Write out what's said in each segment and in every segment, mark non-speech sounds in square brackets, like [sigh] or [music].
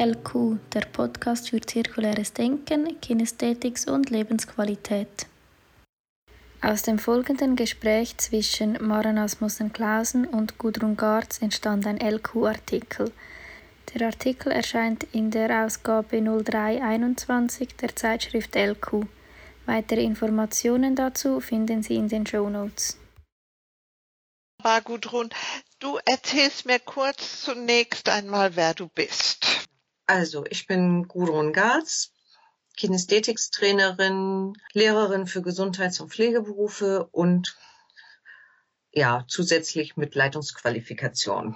LQ, der Podcast für zirkuläres Denken, Kinästhetik und Lebensqualität. Aus dem folgenden Gespräch zwischen Maren Asmussen-Klausen und Gudrun Garz entstand ein LQ-Artikel. Der Artikel erscheint in der Ausgabe 0321 der Zeitschrift LQ. Weitere Informationen dazu finden Sie in den Show Notes. Gudrun, du erzählst mir kurz zunächst einmal, wer du bist. Also, ich bin Gudrun Garz, Kinästhetikstrainerin, Lehrerin für Gesundheits- und Pflegeberufe und ja, zusätzlich mit Leitungsqualifikation.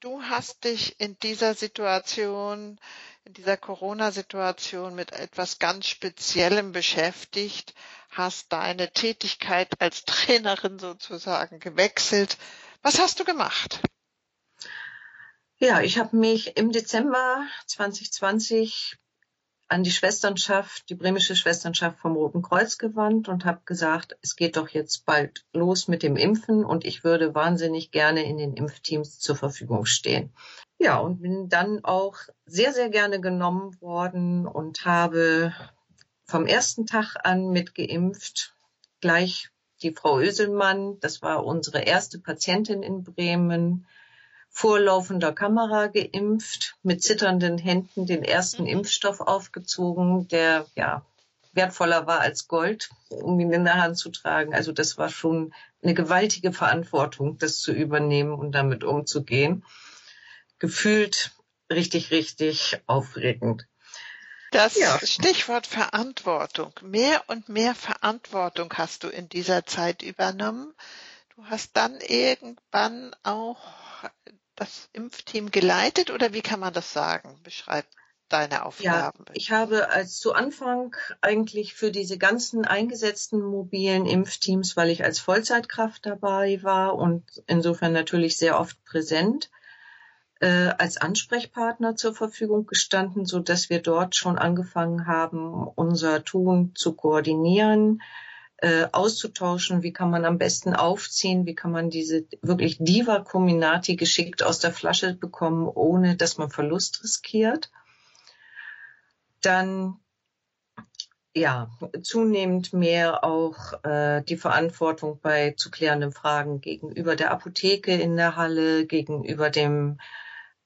Du hast dich in dieser Situation, in dieser Corona-Situation mit etwas ganz Speziellem beschäftigt, hast deine Tätigkeit als Trainerin sozusagen gewechselt. Was hast du gemacht? Ja, ich habe mich im Dezember 2020 an die Schwesternschaft, die bremische Schwesternschaft vom Roten Kreuz gewandt und habe gesagt, es geht doch jetzt bald los mit dem Impfen und ich würde wahnsinnig gerne in den Impfteams zur Verfügung stehen. Ja, und bin dann auch sehr, sehr gerne genommen worden und habe vom ersten Tag an mitgeimpft, gleich die Frau Öselmann, das war unsere erste Patientin in Bremen, vor laufender Kamera geimpft, mit zitternden Händen den ersten mhm. Impfstoff aufgezogen, der ja wertvoller war als Gold, um ihn in der Hand zu tragen. Also das war schon eine gewaltige Verantwortung, das zu übernehmen und damit umzugehen. Gefühlt richtig, richtig aufregend. Das ja. Stichwort Verantwortung. Mehr und mehr Verantwortung hast du in dieser Zeit übernommen. Du hast dann irgendwann auch das Impfteam geleitet oder wie kann man das sagen? Beschreib deine Aufgaben. Ja, ich habe als zu Anfang eigentlich für diese ganzen eingesetzten mobilen Impfteams, weil ich als Vollzeitkraft dabei war und insofern natürlich sehr oft präsent, äh, als Ansprechpartner zur Verfügung gestanden, so dass wir dort schon angefangen haben, unser Tun zu koordinieren, äh, auszutauschen, wie kann man am besten aufziehen, wie kann man diese wirklich Diva Combinati geschickt aus der Flasche bekommen, ohne dass man Verlust riskiert. Dann ja, zunehmend mehr auch äh, die Verantwortung bei zu klärenden Fragen gegenüber der Apotheke in der Halle, gegenüber dem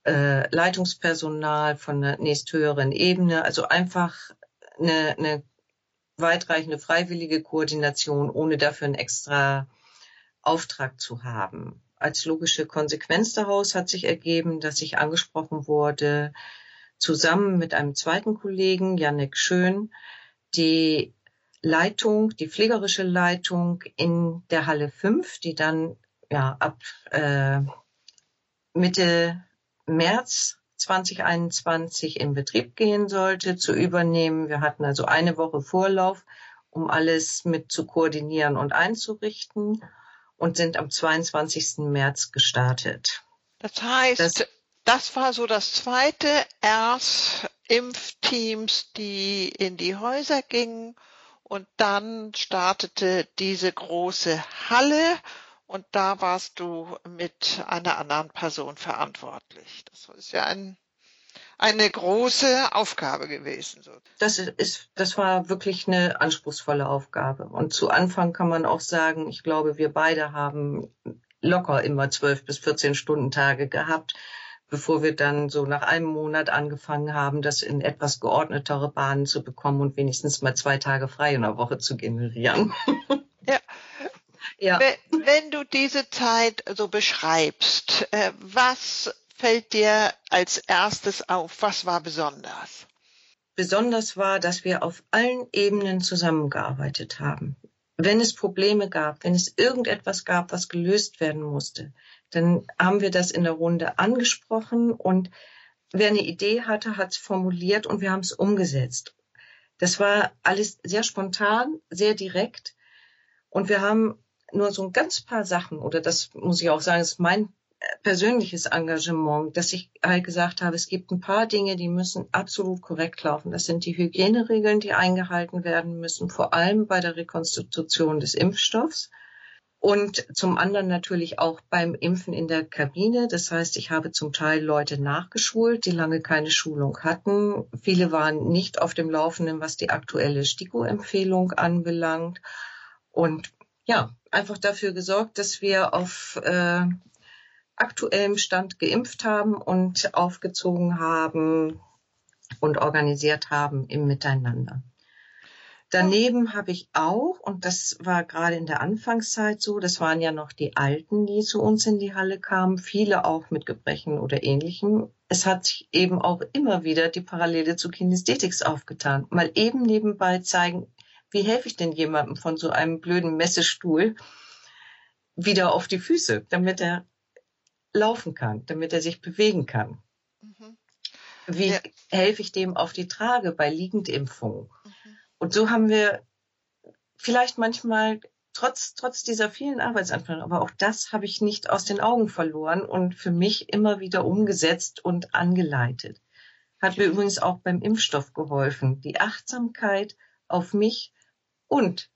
äh, Leitungspersonal von der nächsthöheren Ebene. Also einfach eine, eine weitreichende freiwillige Koordination, ohne dafür einen extra Auftrag zu haben. Als logische Konsequenz daraus hat sich ergeben, dass ich angesprochen wurde, zusammen mit einem zweiten Kollegen, Janek Schön, die Leitung, die pflegerische Leitung in der Halle 5, die dann ja ab äh, Mitte März 2021 in Betrieb gehen sollte, zu übernehmen. Wir hatten also eine Woche Vorlauf, um alles mit zu koordinieren und einzurichten und sind am 22. März gestartet. Das heißt, das, das war so das zweite erst Impfteams, die in die Häuser gingen und dann startete diese große Halle und da warst du mit einer anderen Person verantwortlich. Das ist ja ein, eine große Aufgabe gewesen. Das ist, das war wirklich eine anspruchsvolle Aufgabe. Und zu Anfang kann man auch sagen, ich glaube, wir beide haben locker immer zwölf bis 14 Stunden Tage gehabt, bevor wir dann so nach einem Monat angefangen haben, das in etwas geordnetere Bahnen zu bekommen und wenigstens mal zwei Tage frei in der Woche zu generieren. Ja, [laughs] ja. Wenn, wenn du diese Zeit so beschreibst, äh, was fällt dir als erstes auf? Was war besonders? Besonders war, dass wir auf allen Ebenen zusammengearbeitet haben. Wenn es Probleme gab, wenn es irgendetwas gab, was gelöst werden musste, dann haben wir das in der Runde angesprochen und wer eine Idee hatte, hat es formuliert und wir haben es umgesetzt. Das war alles sehr spontan, sehr direkt und wir haben nur so ein ganz paar Sachen, oder das muss ich auch sagen, ist mein persönliches Engagement, dass ich halt gesagt habe, es gibt ein paar Dinge, die müssen absolut korrekt laufen. Das sind die Hygieneregeln, die eingehalten werden müssen, vor allem bei der Rekonstitution des Impfstoffs. Und zum anderen natürlich auch beim Impfen in der Kabine. Das heißt, ich habe zum Teil Leute nachgeschult, die lange keine Schulung hatten. Viele waren nicht auf dem Laufenden, was die aktuelle STIKO-Empfehlung anbelangt. Und ja, einfach dafür gesorgt, dass wir auf äh, aktuellem Stand geimpft haben und aufgezogen haben und organisiert haben im Miteinander. Daneben habe ich auch, und das war gerade in der Anfangszeit so, das waren ja noch die Alten, die zu uns in die Halle kamen, viele auch mit Gebrechen oder ähnlichem. Es hat sich eben auch immer wieder die Parallele zu Kinesthetics aufgetan. Mal eben nebenbei zeigen, wie helfe ich denn jemandem von so einem blöden Messestuhl wieder auf die Füße, damit er laufen kann, damit er sich bewegen kann. Mhm. Wie ja. helfe ich dem auf die Trage bei Liegendimpfungen? Mhm. Und so haben wir vielleicht manchmal trotz, trotz dieser vielen Arbeitsanfragen, aber auch das habe ich nicht aus den Augen verloren und für mich immer wieder umgesetzt und angeleitet. Hat mir übrigens auch beim Impfstoff geholfen. Die Achtsamkeit auf mich und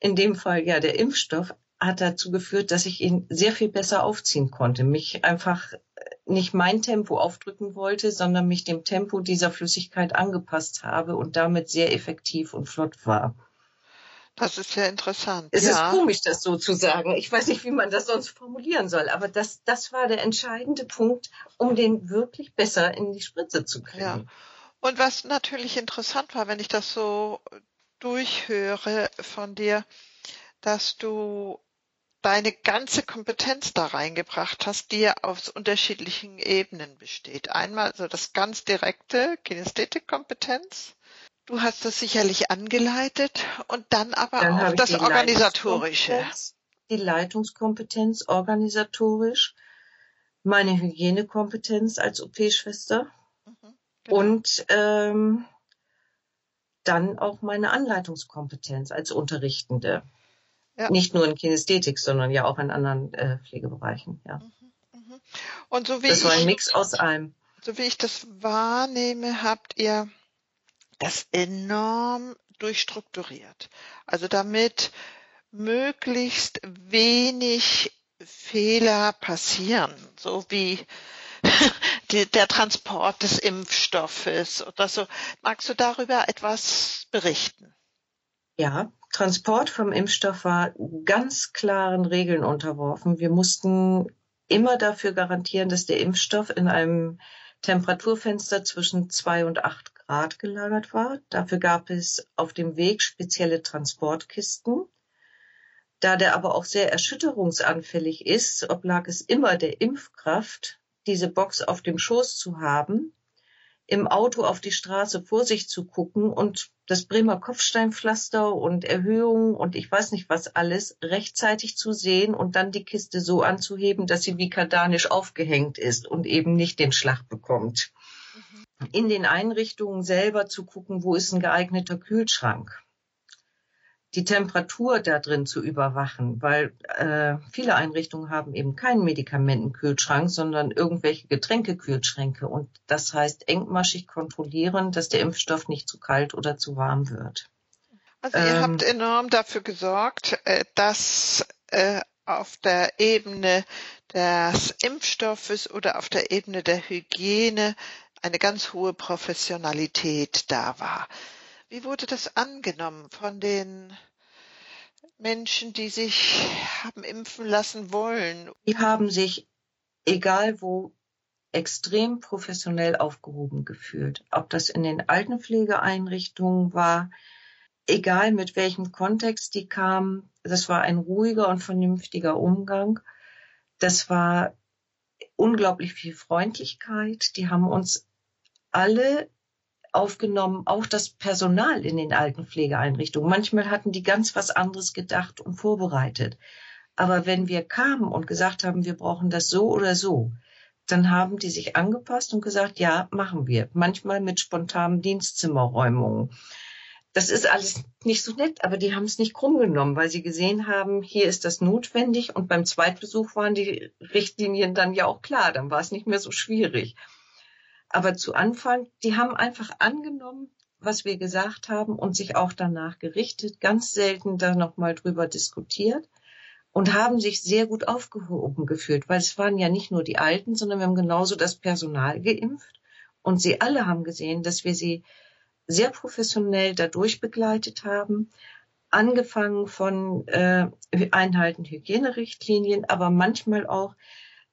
in dem Fall ja der Impfstoff hat dazu geführt, dass ich ihn sehr viel besser aufziehen konnte, mich einfach nicht mein Tempo aufdrücken wollte, sondern mich dem Tempo dieser Flüssigkeit angepasst habe und damit sehr effektiv und flott war. Das ist ja interessant. Es ja. ist komisch, das so zu sagen. Ich weiß nicht, wie man das sonst formulieren soll, aber das, das war der entscheidende Punkt, um den wirklich besser in die Spritze zu kriegen. Ja. Und was natürlich interessant war, wenn ich das so durchhöre von dir, dass du deine ganze Kompetenz da reingebracht hast, die ja aus unterschiedlichen Ebenen besteht. Einmal so das ganz direkte Kinästhetikkompetenz. Du hast das sicherlich angeleitet und dann aber dann auch das organisatorische. Die Leitungskompetenz organisatorisch, meine Hygienekompetenz als OP-Schwester mhm, genau. und ähm, dann auch meine Anleitungskompetenz als Unterrichtende. Ja. Nicht nur in Kinästhetik, sondern ja auch in anderen äh, Pflegebereichen. Ja. Mhm, mhm. Und so wie das war ein Mix aus allem. So wie ich das wahrnehme, habt ihr das enorm durchstrukturiert. Also damit möglichst wenig Fehler passieren, so wie die, der Transport des Impfstoffes oder so. Magst du darüber etwas berichten? Ja, Transport vom Impfstoff war ganz klaren Regeln unterworfen. Wir mussten immer dafür garantieren, dass der Impfstoff in einem Temperaturfenster zwischen zwei und acht Grad gelagert war. Dafür gab es auf dem Weg spezielle Transportkisten. Da der aber auch sehr erschütterungsanfällig ist, oblag es immer der Impfkraft, diese Box auf dem Schoß zu haben im Auto auf die Straße vor sich zu gucken und das Bremer Kopfsteinpflaster und Erhöhungen und ich weiß nicht was alles rechtzeitig zu sehen und dann die Kiste so anzuheben, dass sie wie kardanisch aufgehängt ist und eben nicht den Schlag bekommt. Mhm. In den Einrichtungen selber zu gucken, wo ist ein geeigneter Kühlschrank die Temperatur da drin zu überwachen, weil äh, viele Einrichtungen haben eben keinen Medikamentenkühlschrank, sondern irgendwelche Getränkekühlschränke. Und das heißt engmaschig kontrollieren, dass der Impfstoff nicht zu kalt oder zu warm wird. Also ihr ähm, habt enorm dafür gesorgt, äh, dass äh, auf der Ebene des Impfstoffes oder auf der Ebene der Hygiene eine ganz hohe Professionalität da war. Wie wurde das angenommen von den Menschen, die sich haben impfen lassen wollen? Die haben sich, egal wo, extrem professionell aufgehoben gefühlt. Ob das in den Altenpflegeeinrichtungen war, egal mit welchem Kontext die kamen, das war ein ruhiger und vernünftiger Umgang. Das war unglaublich viel Freundlichkeit. Die haben uns alle aufgenommen, auch das Personal in den Altenpflegeeinrichtungen. Manchmal hatten die ganz was anderes gedacht und vorbereitet. Aber wenn wir kamen und gesagt haben, wir brauchen das so oder so, dann haben die sich angepasst und gesagt, ja, machen wir. Manchmal mit spontanen Dienstzimmerräumungen. Das ist alles nicht so nett, aber die haben es nicht krumm genommen, weil sie gesehen haben, hier ist das notwendig und beim Zweitbesuch waren die Richtlinien dann ja auch klar, dann war es nicht mehr so schwierig. Aber zu Anfang, die haben einfach angenommen, was wir gesagt haben und sich auch danach gerichtet, ganz selten da nochmal drüber diskutiert. und haben sich sehr gut aufgehoben gefühlt, weil es waren ja nicht nur die Alten, sondern wir haben genauso das Personal geimpft und sie alle haben gesehen, dass wir sie sehr professionell dadurch begleitet haben, angefangen von äh, Einhalten Hygienerichtlinien, aber manchmal auch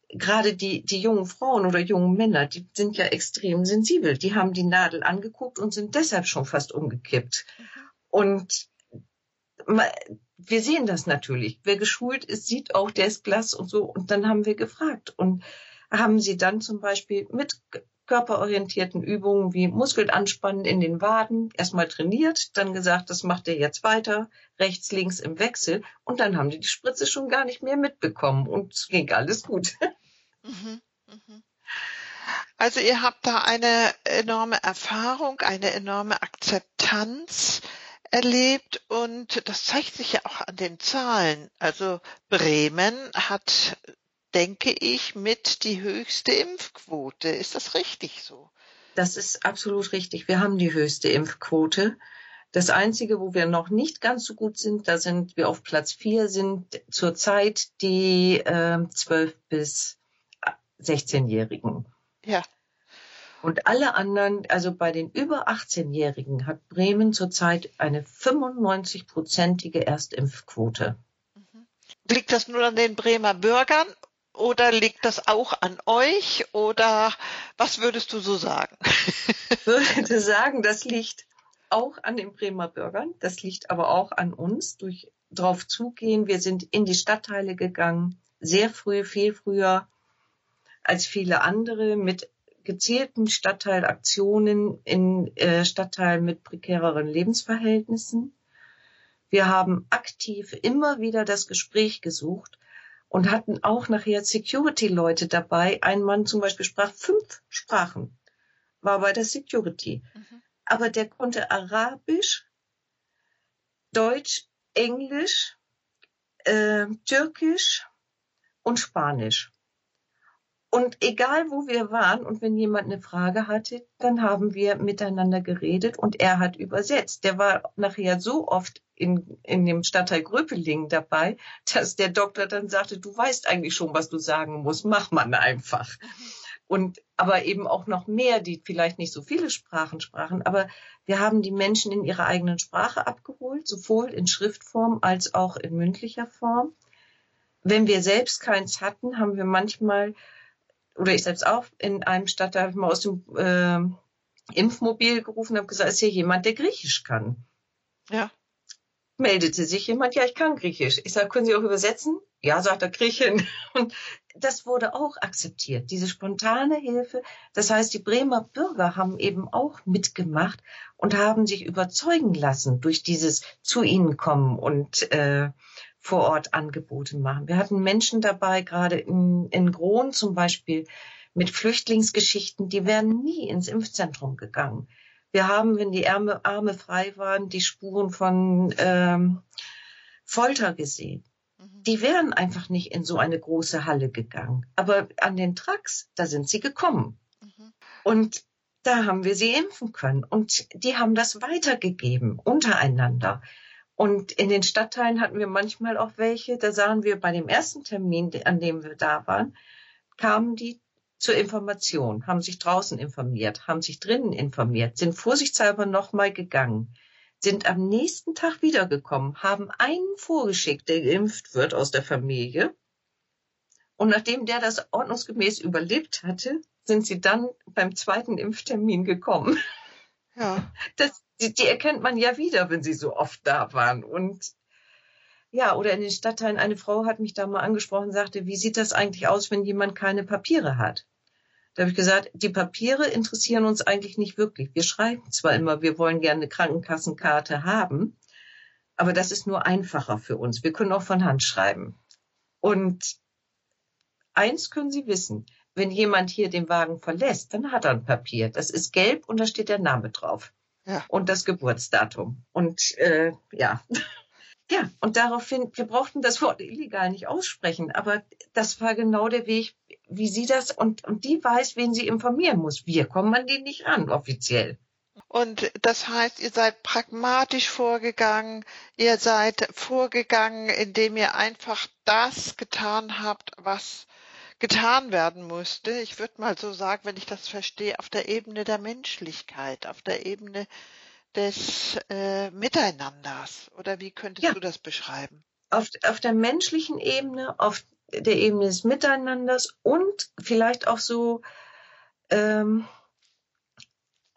gerade die, die jungen Frauen oder jungen Männer, die sind ja extrem sensibel. Die haben die Nadel angeguckt und sind deshalb schon fast umgekippt. Mhm. Und wir sehen das natürlich. Wer geschult ist, sieht auch, der ist blass und so. Und dann haben wir gefragt und haben sie dann zum Beispiel mit körperorientierten Übungen wie Muskeln anspannen in den Waden erstmal trainiert, dann gesagt, das macht er jetzt weiter, rechts, links im Wechsel und dann haben die die Spritze schon gar nicht mehr mitbekommen und es ging alles gut. [laughs] Mhm, mhm. Also ihr habt da eine enorme Erfahrung, eine enorme Akzeptanz erlebt und das zeigt sich ja auch an den Zahlen. Also Bremen hat, denke ich, mit die höchste Impfquote. Ist das richtig so? Das ist absolut richtig. Wir haben die höchste Impfquote. Das Einzige, wo wir noch nicht ganz so gut sind, da sind wir auf Platz vier, sind zurzeit die äh, 12 bis 16-Jährigen. Ja. Und alle anderen, also bei den über 18-Jährigen hat Bremen zurzeit eine 95-prozentige Erstimpfquote. Mhm. Liegt das nur an den Bremer Bürgern oder liegt das auch an euch oder was würdest du so sagen? Ich würde sagen, das liegt auch an den Bremer Bürgern, das liegt aber auch an uns durch drauf zugehen. Wir sind in die Stadtteile gegangen, sehr früh, viel früher als viele andere mit gezielten Stadtteilaktionen in äh, Stadtteilen mit prekäreren Lebensverhältnissen. Wir haben aktiv immer wieder das Gespräch gesucht und hatten auch nachher Security-Leute dabei. Ein Mann zum Beispiel sprach fünf Sprachen, war bei der Security. Mhm. Aber der konnte Arabisch, Deutsch, Englisch, äh, Türkisch und Spanisch. Und egal wo wir waren und wenn jemand eine Frage hatte, dann haben wir miteinander geredet und er hat übersetzt. Der war nachher so oft in, in dem Stadtteil Gröpeling dabei, dass der Doktor dann sagte, du weißt eigentlich schon, was du sagen musst, mach man einfach. Und aber eben auch noch mehr, die vielleicht nicht so viele Sprachen sprachen, aber wir haben die Menschen in ihrer eigenen Sprache abgeholt, sowohl in Schriftform als auch in mündlicher Form. Wenn wir selbst keins hatten, haben wir manchmal oder ich selbst auch in einem Stadtteil habe ich mal aus dem äh, Impfmobil gerufen und habe gesagt, ist hier jemand, der Griechisch kann? Ja. Meldete sich jemand, ja, ich kann Griechisch. Ich sage, können Sie auch übersetzen? Ja, sagt er Griechin. [laughs] Und das wurde auch akzeptiert, diese spontane Hilfe. Das heißt, die Bremer Bürger haben eben auch mitgemacht und haben sich überzeugen lassen durch dieses zu ihnen kommen und äh, vor Ort Angebote machen. Wir hatten Menschen dabei, gerade in, in Grohn zum Beispiel, mit Flüchtlingsgeschichten, die wären nie ins Impfzentrum gegangen. Wir haben, wenn die Arme, Arme frei waren, die Spuren von ähm, Folter gesehen. Mhm. Die wären einfach nicht in so eine große Halle gegangen. Aber an den Trucks, da sind sie gekommen. Mhm. Und da haben wir sie impfen können. Und die haben das weitergegeben untereinander. Und in den Stadtteilen hatten wir manchmal auch welche, da sahen wir bei dem ersten Termin, an dem wir da waren, kamen die zur Information, haben sich draußen informiert, haben sich drinnen informiert, sind vorsichtshalber nochmal gegangen, sind am nächsten Tag wiedergekommen, haben einen vorgeschickt, der geimpft wird aus der Familie. Und nachdem der das ordnungsgemäß überlebt hatte, sind sie dann beim zweiten Impftermin gekommen. Ja. Das, die, die erkennt man ja wieder, wenn sie so oft da waren. Und ja, oder in den Stadtteilen, eine Frau hat mich da mal angesprochen, sagte, wie sieht das eigentlich aus, wenn jemand keine Papiere hat? Da habe ich gesagt, die Papiere interessieren uns eigentlich nicht wirklich. Wir schreiben zwar immer, wir wollen gerne eine Krankenkassenkarte haben, aber das ist nur einfacher für uns. Wir können auch von Hand schreiben. Und eins können Sie wissen, wenn jemand hier den Wagen verlässt, dann hat er ein Papier. Das ist gelb und da steht der Name drauf. Ja. Und das Geburtsdatum. Und äh, ja. [laughs] Ja, und daraufhin, wir brauchten das Wort illegal nicht aussprechen, aber das war genau der Weg, wie sie das, und, und die weiß, wen sie informieren muss. Wir kommen an die nicht ran, offiziell. Und das heißt, ihr seid pragmatisch vorgegangen, ihr seid vorgegangen, indem ihr einfach das getan habt, was getan werden musste. Ich würde mal so sagen, wenn ich das verstehe, auf der Ebene der Menschlichkeit, auf der Ebene des äh, Miteinanders. Oder wie könntest ja. du das beschreiben? Auf, auf der menschlichen Ebene, auf der Ebene des Miteinanders und vielleicht auch so ähm,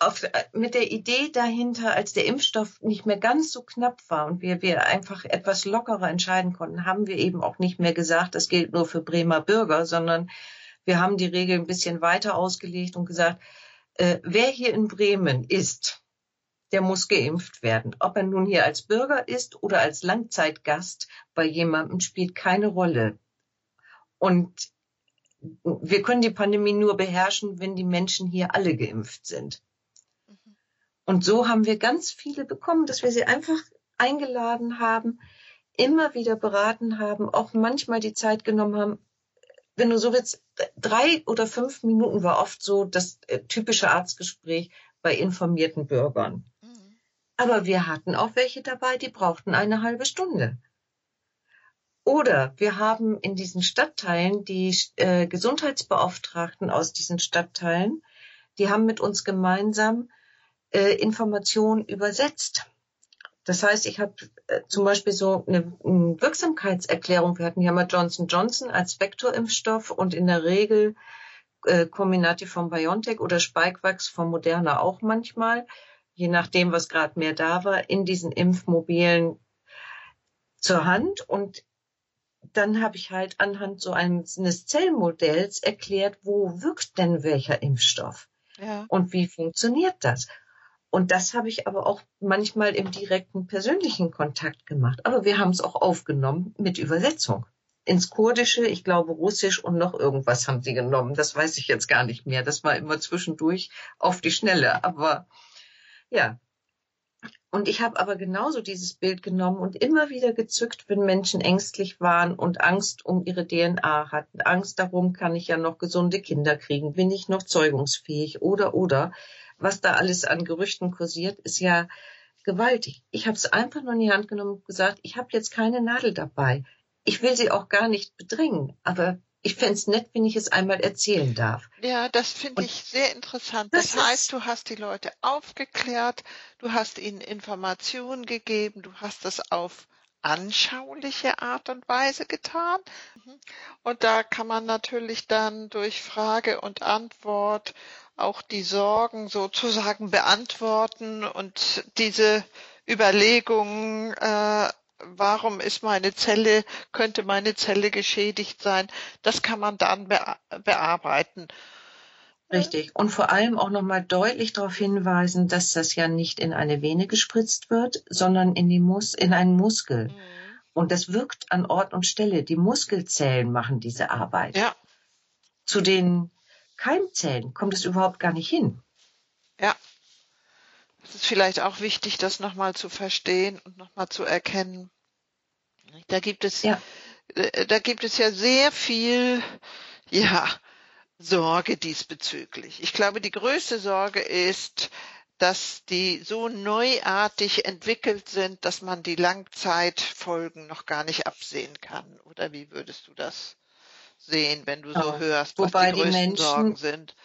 auf, mit der Idee dahinter, als der Impfstoff nicht mehr ganz so knapp war und wir, wir einfach etwas lockerer entscheiden konnten, haben wir eben auch nicht mehr gesagt, das gilt nur für Bremer Bürger, sondern wir haben die Regel ein bisschen weiter ausgelegt und gesagt, äh, wer hier in Bremen ist, der muss geimpft werden. Ob er nun hier als Bürger ist oder als Langzeitgast bei jemandem, spielt keine Rolle. Und wir können die Pandemie nur beherrschen, wenn die Menschen hier alle geimpft sind. Und so haben wir ganz viele bekommen, dass wir sie einfach eingeladen haben, immer wieder beraten haben, auch manchmal die Zeit genommen haben. Wenn du so willst, drei oder fünf Minuten war oft so das äh, typische Arztgespräch bei informierten Bürgern. Mhm. Aber wir hatten auch welche dabei, die brauchten eine halbe Stunde. Oder wir haben in diesen Stadtteilen die äh, Gesundheitsbeauftragten aus diesen Stadtteilen, die haben mit uns gemeinsam äh, Informationen übersetzt. Das heißt, ich habe äh, zum Beispiel so eine, eine, Wirksamkeitserklärung. Wir hatten ja mal Johnson Johnson als Vektorimpfstoff und in der Regel äh, Comirnaty von BioNTech oder Spikevax von Moderna auch manchmal, je nachdem, was gerade mehr da war, in diesen Impfmobilen zur Hand. Und dann habe ich halt anhand so eines Zellmodells erklärt, wo wirkt denn welcher Impfstoff? Ja. Und wie funktioniert das? Und das habe ich aber auch manchmal im direkten persönlichen Kontakt gemacht. Aber wir haben es auch aufgenommen mit Übersetzung. Ins Kurdische, ich glaube Russisch und noch irgendwas haben sie genommen. Das weiß ich jetzt gar nicht mehr. Das war immer zwischendurch auf die Schnelle. Aber ja. Und ich habe aber genauso dieses Bild genommen und immer wieder gezückt, wenn Menschen ängstlich waren und Angst um ihre DNA hatten. Angst darum, kann ich ja noch gesunde Kinder kriegen? Bin ich noch zeugungsfähig? Oder, oder was da alles an Gerüchten kursiert, ist ja gewaltig. Ich habe es einfach nur in die Hand genommen und gesagt, ich habe jetzt keine Nadel dabei. Ich will sie auch gar nicht bedrängen, aber ich fände es nett, wenn ich es einmal erzählen darf. Ja, das finde ich sehr interessant. Das, das heißt, du hast die Leute aufgeklärt, du hast ihnen Informationen gegeben, du hast das auf anschauliche Art und Weise getan. Und da kann man natürlich dann durch Frage und Antwort auch die Sorgen sozusagen beantworten und diese Überlegungen, äh, warum ist meine Zelle, könnte meine Zelle geschädigt sein, das kann man dann bearbeiten. Richtig. Und vor allem auch nochmal deutlich darauf hinweisen, dass das ja nicht in eine Vene gespritzt wird, sondern in, die Mus in einen Muskel. Mhm. Und das wirkt an Ort und Stelle. Die Muskelzellen machen diese Arbeit. Ja. Zu den Keimzellen kommt es überhaupt gar nicht hin. Ja. Es ist vielleicht auch wichtig, das nochmal zu verstehen und nochmal zu erkennen. Da gibt es, ja. Äh, da gibt es ja sehr viel, ja, Sorge diesbezüglich. Ich glaube, die größte Sorge ist, dass die so neuartig entwickelt sind, dass man die Langzeitfolgen noch gar nicht absehen kann. Oder wie würdest du das sehen, wenn du so hörst, was Wobei die größten die Menschen, Sorgen sind.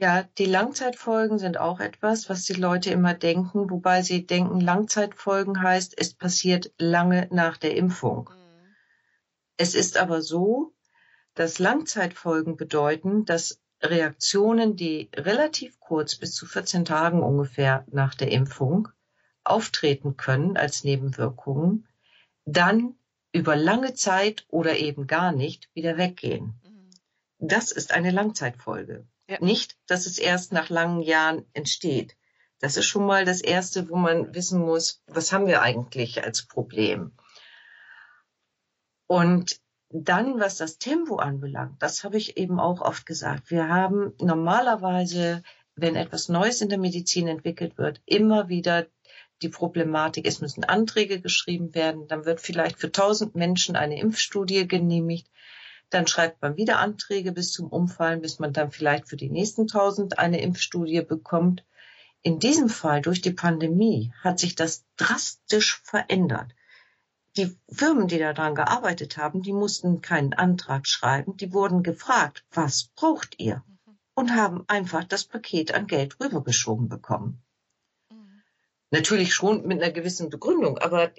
Ja, die Langzeitfolgen sind auch etwas, was die Leute immer denken, wobei sie denken, Langzeitfolgen heißt, es passiert lange nach der Impfung. Mhm. Es ist aber so, dass Langzeitfolgen bedeuten, dass Reaktionen, die relativ kurz bis zu 14 Tagen ungefähr nach der Impfung auftreten können als Nebenwirkungen, dann über lange Zeit oder eben gar nicht wieder weggehen. Mhm. Das ist eine Langzeitfolge. Ja. Nicht, dass es erst nach langen Jahren entsteht. Das ist schon mal das Erste, wo man wissen muss, was haben wir eigentlich als Problem. Und dann, was das Tempo anbelangt, das habe ich eben auch oft gesagt. Wir haben normalerweise, wenn etwas Neues in der Medizin entwickelt wird, immer wieder die Problematik, es müssen Anträge geschrieben werden, dann wird vielleicht für 1000 Menschen eine Impfstudie genehmigt, dann schreibt man wieder Anträge bis zum Umfallen, bis man dann vielleicht für die nächsten 1000 eine Impfstudie bekommt. In diesem Fall durch die Pandemie hat sich das drastisch verändert. Die Firmen, die daran gearbeitet haben, die mussten keinen Antrag schreiben, die wurden gefragt, was braucht ihr? Und haben einfach das Paket an Geld rübergeschoben bekommen. Natürlich schon mit einer gewissen Begründung, aber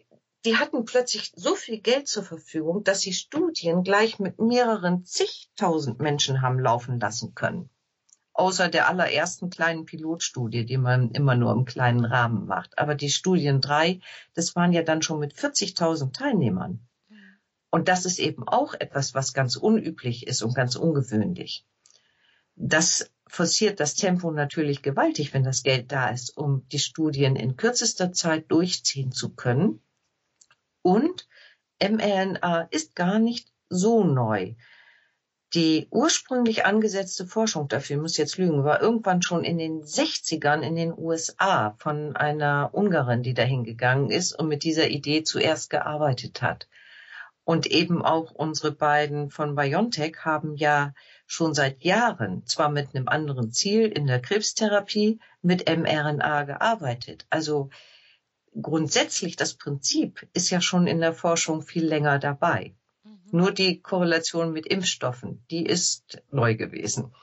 die hatten plötzlich so viel Geld zur Verfügung, dass sie Studien gleich mit mehreren zigtausend Menschen haben laufen lassen können. Außer der allerersten kleinen Pilotstudie, die man immer nur im kleinen Rahmen macht. Aber die Studien drei, das waren ja dann schon mit 40.000 Teilnehmern. Und das ist eben auch etwas, was ganz unüblich ist und ganz ungewöhnlich. Das forciert das Tempo natürlich gewaltig, wenn das Geld da ist, um die Studien in kürzester Zeit durchziehen zu können. Und mRNA ist gar nicht so neu. Die ursprünglich angesetzte Forschung dafür, muss jetzt lügen, war irgendwann schon in den 60ern in den USA von einer Ungarin, die dahin gegangen ist und mit dieser Idee zuerst gearbeitet hat. Und eben auch unsere beiden von BioNTech haben ja schon seit Jahren, zwar mit einem anderen Ziel in der Krebstherapie, mit mRNA gearbeitet. Also grundsätzlich das Prinzip ist ja schon in der Forschung viel länger dabei. Mhm. Nur die Korrelation mit Impfstoffen, die ist neu gewesen.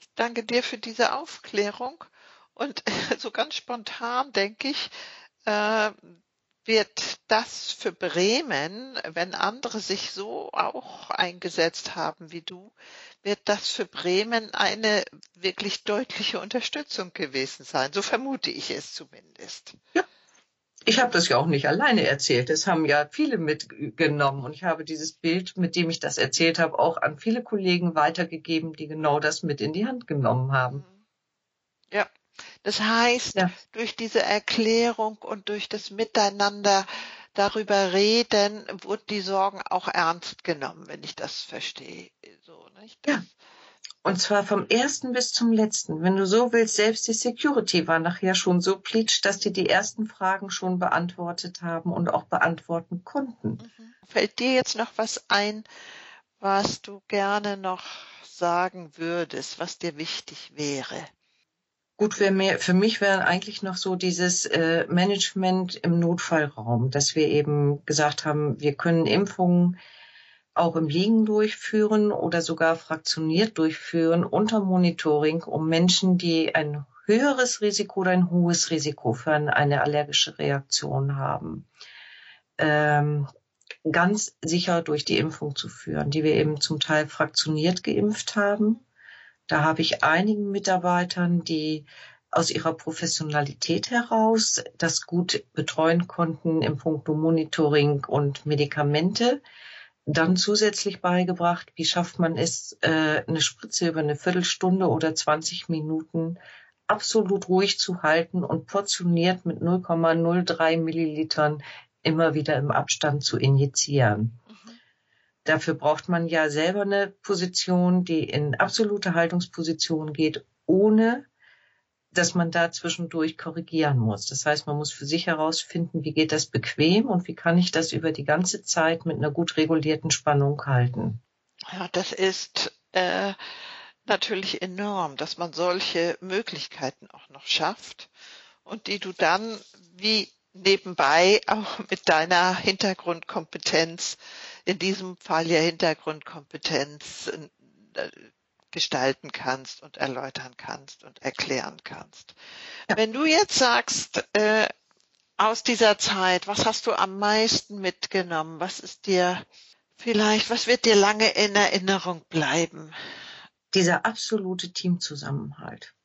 Ich danke dir für diese Aufklärung. Und [laughs] so ganz spontan denke ich, äh, wird das für Bremen, wenn andere sich so auch eingesetzt haben wie du, wird das für Bremen eine wirklich deutliche Unterstützung gewesen sein. So vermute ich es zumindest. Ja. Ich habe das ja auch nicht alleine erzählt. Das haben ja viele mitgenommen. Und ich habe dieses Bild, mit dem ich das erzählt habe, auch an viele Kollegen weitergegeben, die genau das mit in die Hand genommen haben. Ja, das heißt, ja. durch diese Erklärung und durch das Miteinander darüber reden, wurden die Sorgen auch ernst genommen, wenn ich das verstehe. So, nicht? Ja. Und zwar vom ersten bis zum letzten. Wenn du so willst, selbst die Security war nachher schon so plitsch, dass die die ersten Fragen schon beantwortet haben und auch beantworten konnten. Mhm. Fällt dir jetzt noch was ein, was du gerne noch sagen würdest, was dir wichtig wäre? Gut, für, mir, für mich wäre eigentlich noch so dieses äh, Management im Notfallraum, dass wir eben gesagt haben, wir können Impfungen auch im Liegen durchführen oder sogar fraktioniert durchführen unter Monitoring, um Menschen, die ein höheres Risiko oder ein hohes Risiko für eine allergische Reaktion haben, ähm, ganz sicher durch die Impfung zu führen, die wir eben zum Teil fraktioniert geimpft haben da habe ich einigen Mitarbeitern, die aus ihrer Professionalität heraus das gut betreuen konnten im Punkto Monitoring und Medikamente. Dann zusätzlich beigebracht, wie schafft man es, äh, eine Spritze über eine Viertelstunde oder 20 Minuten absolut ruhig zu halten und portioniert mit 0,03 Millilitern immer wieder im Abstand zu injizieren. Dafür braucht man ja selber eine Position, die in absolute Haltungsposition geht, ohne dass man da zwischendurch korrigieren muss. Das heißt, man muss für sich herausfinden, wie geht das bequem und wie kann ich das über die ganze Zeit mit einer gut regulierten Spannung halten. Ja, das ist äh, natürlich enorm, dass man solche Möglichkeiten auch noch schafft und die du dann wie nebenbei auch [laughs] mit deiner Hintergrundkompetenz in diesem Fall ja Hintergrundkompetenz äh, gestalten kannst und erläutern kannst und erklären kannst. Ja. Wenn du jetzt sagst, äh, aus dieser Zeit, was hast du am meisten mitgenommen? Was ist dir vielleicht, was wird dir lange in Erinnerung bleiben? Dieser absolute Teamzusammenhalt.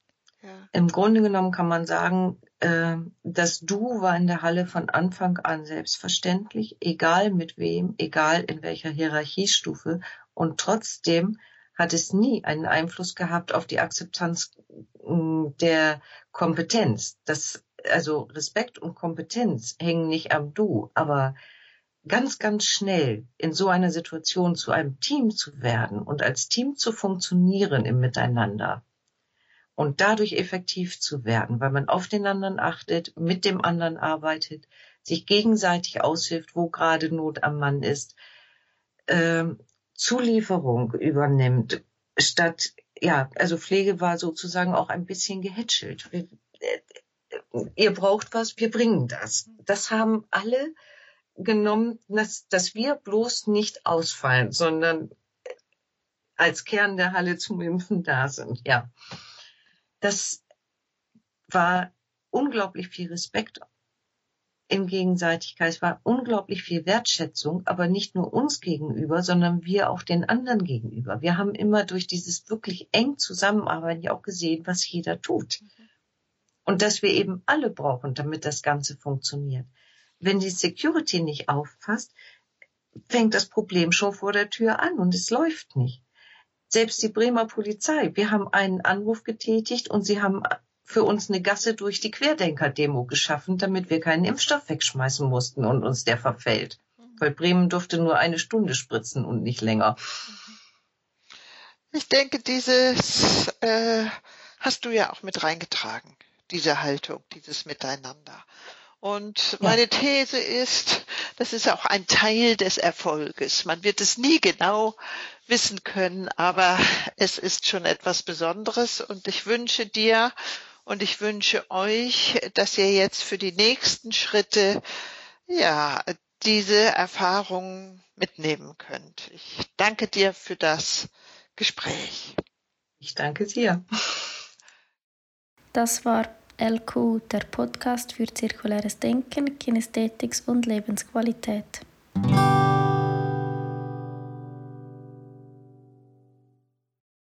Ja. Im Grunde genommen kann man sagen, äh, das Du war in der Halle von Anfang an selbstverständlich, egal mit wem, egal in welcher Hierarchiestufe. Und trotzdem hat es nie einen Einfluss gehabt auf die Akzeptanz mm, der Kompetenz. Das, also Respekt und Kompetenz hängen nicht am Du, aber ganz, ganz schnell in so einer Situation zu einem Team zu werden und als Team zu funktionieren im Miteinander und dadurch effektiv zu werden, weil man auf den anderen achtet, mit dem anderen arbeitet, sich gegenseitig aushilft, wo gerade Not am Mann ist, ähm, Zulieferung übernimmt, statt ja, also Pflege war sozusagen auch ein bisschen gehätschelt. Äh, ihr braucht was, wir bringen das. Das haben alle genommen, dass, dass wir bloß nicht ausfallen, sondern als Kern der Halle zum Impfen da sind. Ja, das war unglaublich viel Respekt in Gegenseitigkeit. Es war unglaublich viel Wertschätzung, aber nicht nur uns gegenüber, sondern wir auch den anderen gegenüber. Wir haben immer durch dieses wirklich eng Zusammenarbeiten ja auch gesehen, was jeder tut. Und dass wir eben alle brauchen, damit das Ganze funktioniert. Wenn die Security nicht aufpasst, fängt das Problem schon vor der Tür an und es läuft nicht. Selbst die Bremer Polizei, wir haben einen Anruf getätigt und sie haben für uns eine Gasse durch die Querdenker-Demo geschaffen, damit wir keinen Impfstoff wegschmeißen mussten und uns der verfällt. Weil Bremen durfte nur eine Stunde spritzen und nicht länger. Ich denke, dieses äh, hast du ja auch mit reingetragen, diese Haltung, dieses Miteinander. Und meine These ist, das ist auch ein Teil des Erfolges. Man wird es nie genau wissen können, aber es ist schon etwas Besonderes und ich wünsche dir und ich wünsche euch, dass ihr jetzt für die nächsten Schritte, ja, diese Erfahrungen mitnehmen könnt. Ich danke dir für das Gespräch. Ich danke dir. Das war LQ, der Podcast für zirkuläres Denken, Kinästhetik und Lebensqualität.